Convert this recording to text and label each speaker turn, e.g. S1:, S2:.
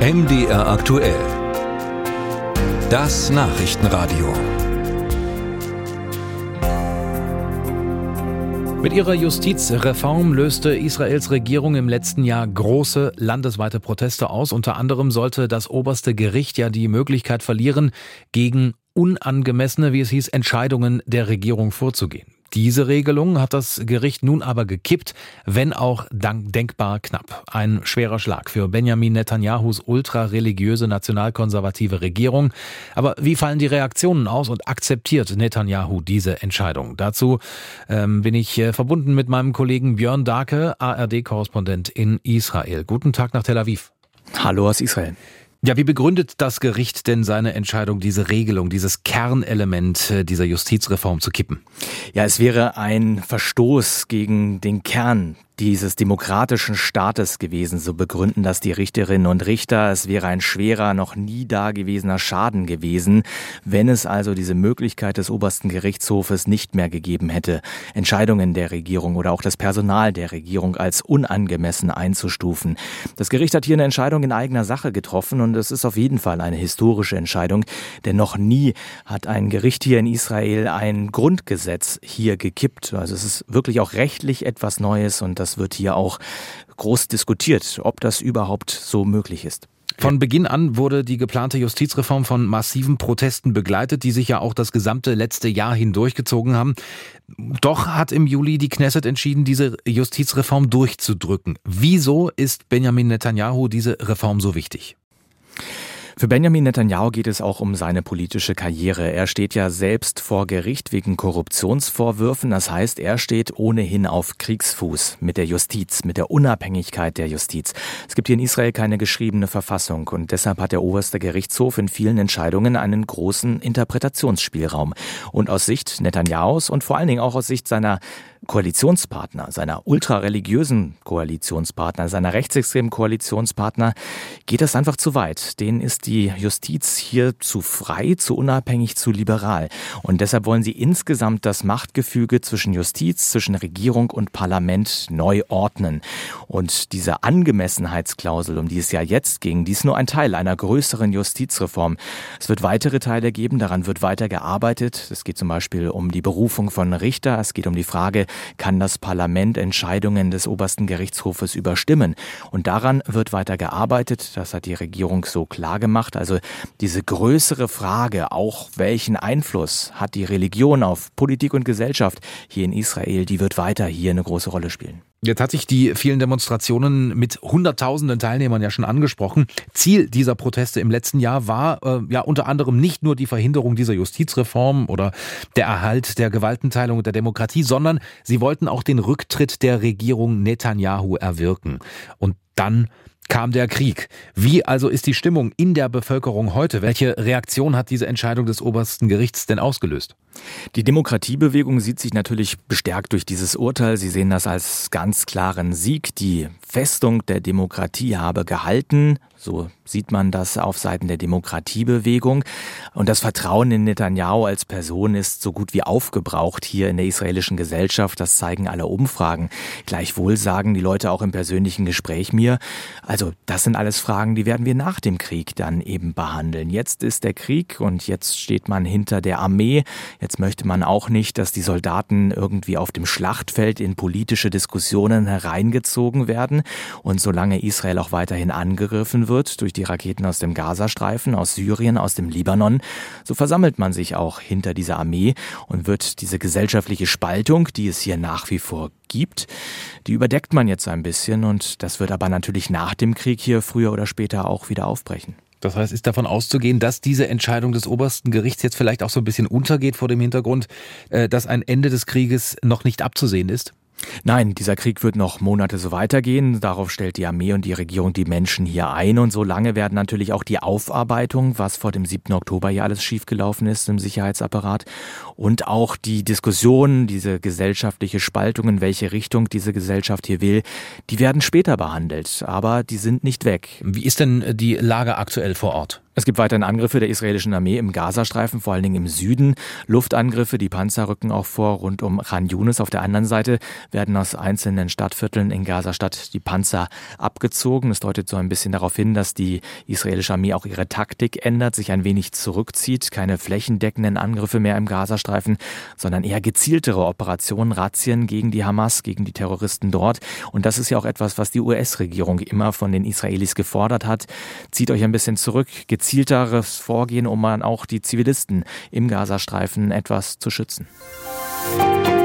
S1: MDR aktuell. Das Nachrichtenradio.
S2: Mit ihrer Justizreform löste Israels Regierung im letzten Jahr große landesweite Proteste aus. Unter anderem sollte das oberste Gericht ja die Möglichkeit verlieren, gegen unangemessene, wie es hieß, Entscheidungen der Regierung vorzugehen. Diese Regelung hat das Gericht nun aber gekippt, wenn auch denkbar knapp. Ein schwerer Schlag für Benjamin Netanyahus ultrareligiöse nationalkonservative Regierung. Aber wie fallen die Reaktionen aus und akzeptiert Netanyahu diese Entscheidung? Dazu ähm, bin ich äh, verbunden mit meinem Kollegen Björn Darke, ARD-Korrespondent in Israel. Guten Tag nach Tel Aviv.
S3: Hallo aus Israel.
S2: Ja, wie begründet das Gericht denn seine Entscheidung, diese Regelung, dieses Kernelement äh, dieser Justizreform zu kippen?
S3: Ja, es wäre ein Verstoß gegen den Kern dieses demokratischen Staates gewesen, so begründen das die Richterinnen und Richter. Es wäre ein schwerer, noch nie dagewesener Schaden gewesen, wenn es also diese Möglichkeit des obersten Gerichtshofes nicht mehr gegeben hätte, Entscheidungen der Regierung oder auch das Personal der Regierung als unangemessen einzustufen. Das Gericht hat hier eine Entscheidung in eigener Sache getroffen und es ist auf jeden Fall eine historische Entscheidung, denn noch nie hat ein Gericht hier in Israel ein Grundgesetz hier gekippt. Also es ist wirklich auch rechtlich etwas Neues und das das wird hier auch groß diskutiert, ob das überhaupt so möglich ist.
S2: Von Beginn an wurde die geplante Justizreform von massiven Protesten begleitet, die sich ja auch das gesamte letzte Jahr hindurchgezogen haben. Doch hat im Juli die Knesset entschieden, diese Justizreform durchzudrücken. Wieso ist Benjamin Netanyahu diese Reform so wichtig?
S3: Für Benjamin Netanyahu geht es auch um seine politische Karriere. Er steht ja selbst vor Gericht wegen Korruptionsvorwürfen. Das heißt, er steht ohnehin auf Kriegsfuß mit der Justiz, mit der Unabhängigkeit der Justiz. Es gibt hier in Israel keine geschriebene Verfassung und deshalb hat der oberste Gerichtshof in vielen Entscheidungen einen großen Interpretationsspielraum. Und aus Sicht Netanyahus und vor allen Dingen auch aus Sicht seiner Koalitionspartner, seiner ultrareligiösen Koalitionspartner, seiner rechtsextremen Koalitionspartner, geht das einfach zu weit. Denen ist die Justiz hier zu frei, zu unabhängig, zu liberal. Und deshalb wollen sie insgesamt das Machtgefüge zwischen Justiz, zwischen Regierung und Parlament neu ordnen. Und diese Angemessenheitsklausel, um die es ja jetzt ging, die ist nur ein Teil einer größeren Justizreform. Es wird weitere Teile geben, daran wird weiter gearbeitet. Es geht zum Beispiel um die Berufung von Richter, es geht um die Frage, kann das Parlament Entscheidungen des obersten Gerichtshofes überstimmen. Und daran wird weiter gearbeitet. Das hat die Regierung so klar gemacht. Also diese größere Frage, auch welchen Einfluss hat die Religion auf Politik und Gesellschaft hier in Israel, die wird weiter hier eine große Rolle spielen.
S2: Jetzt hat sich die vielen Demonstrationen mit Hunderttausenden Teilnehmern ja schon angesprochen. Ziel dieser Proteste im letzten Jahr war äh, ja unter anderem nicht nur die Verhinderung dieser Justizreform oder der Erhalt der Gewaltenteilung und der Demokratie, sondern sie wollten auch den Rücktritt der Regierung Netanyahu erwirken. Und dann kam der Krieg. Wie also ist die Stimmung in der Bevölkerung heute? Welche Reaktion hat diese Entscheidung des obersten Gerichts denn ausgelöst?
S3: Die Demokratiebewegung sieht sich natürlich bestärkt durch dieses Urteil. Sie sehen das als ganz klaren Sieg. Die Festung der Demokratie habe gehalten. So sieht man das auf Seiten der Demokratiebewegung. Und das Vertrauen in Netanyahu als Person ist so gut wie aufgebraucht hier in der israelischen Gesellschaft. Das zeigen alle Umfragen. Gleichwohl sagen die Leute auch im persönlichen Gespräch mir, also das sind alles Fragen, die werden wir nach dem Krieg dann eben behandeln. Jetzt ist der Krieg und jetzt steht man hinter der Armee. Jetzt möchte man auch nicht, dass die Soldaten irgendwie auf dem Schlachtfeld in politische Diskussionen hereingezogen werden. Und solange Israel auch weiterhin angegriffen wird durch die Raketen aus dem Gazastreifen, aus Syrien, aus dem Libanon, so versammelt man sich auch hinter dieser Armee und wird diese gesellschaftliche Spaltung, die es hier nach wie vor gibt, die überdeckt man jetzt ein bisschen und das wird aber natürlich nach dem Krieg hier früher oder später auch wieder aufbrechen.
S2: Das heißt, ist davon auszugehen, dass diese Entscheidung des obersten Gerichts jetzt vielleicht auch so ein bisschen untergeht vor dem Hintergrund, äh, dass ein Ende des Krieges noch nicht abzusehen ist?
S3: Nein, dieser Krieg wird noch Monate so weitergehen. Darauf stellt die Armee und die Regierung die Menschen hier ein. Und so lange werden natürlich auch die Aufarbeitung, was vor dem 7. Oktober hier alles schiefgelaufen ist im Sicherheitsapparat, und auch die Diskussion, diese gesellschaftliche Spaltung, in welche Richtung diese Gesellschaft hier will, die werden später behandelt. Aber die sind nicht weg.
S2: Wie ist denn die Lage aktuell vor Ort?
S3: Es gibt weiterhin Angriffe der israelischen Armee im Gazastreifen, vor allen Dingen im Süden. Luftangriffe, die Panzer rücken auch vor rund um Khan Yunis. Auf der anderen Seite werden aus einzelnen Stadtvierteln in Gazastadt die Panzer abgezogen. Es deutet so ein bisschen darauf hin, dass die israelische Armee auch ihre Taktik ändert, sich ein wenig zurückzieht. Keine flächendeckenden Angriffe mehr im Gazastreifen, sondern eher gezieltere Operationen, Razzien gegen die Hamas, gegen die Terroristen dort. Und das ist ja auch etwas, was die US-Regierung immer von den Israelis gefordert hat. Zieht euch ein bisschen zurück, gezielt gezielteres Vorgehen, um man auch die Zivilisten im Gazastreifen etwas zu schützen. Musik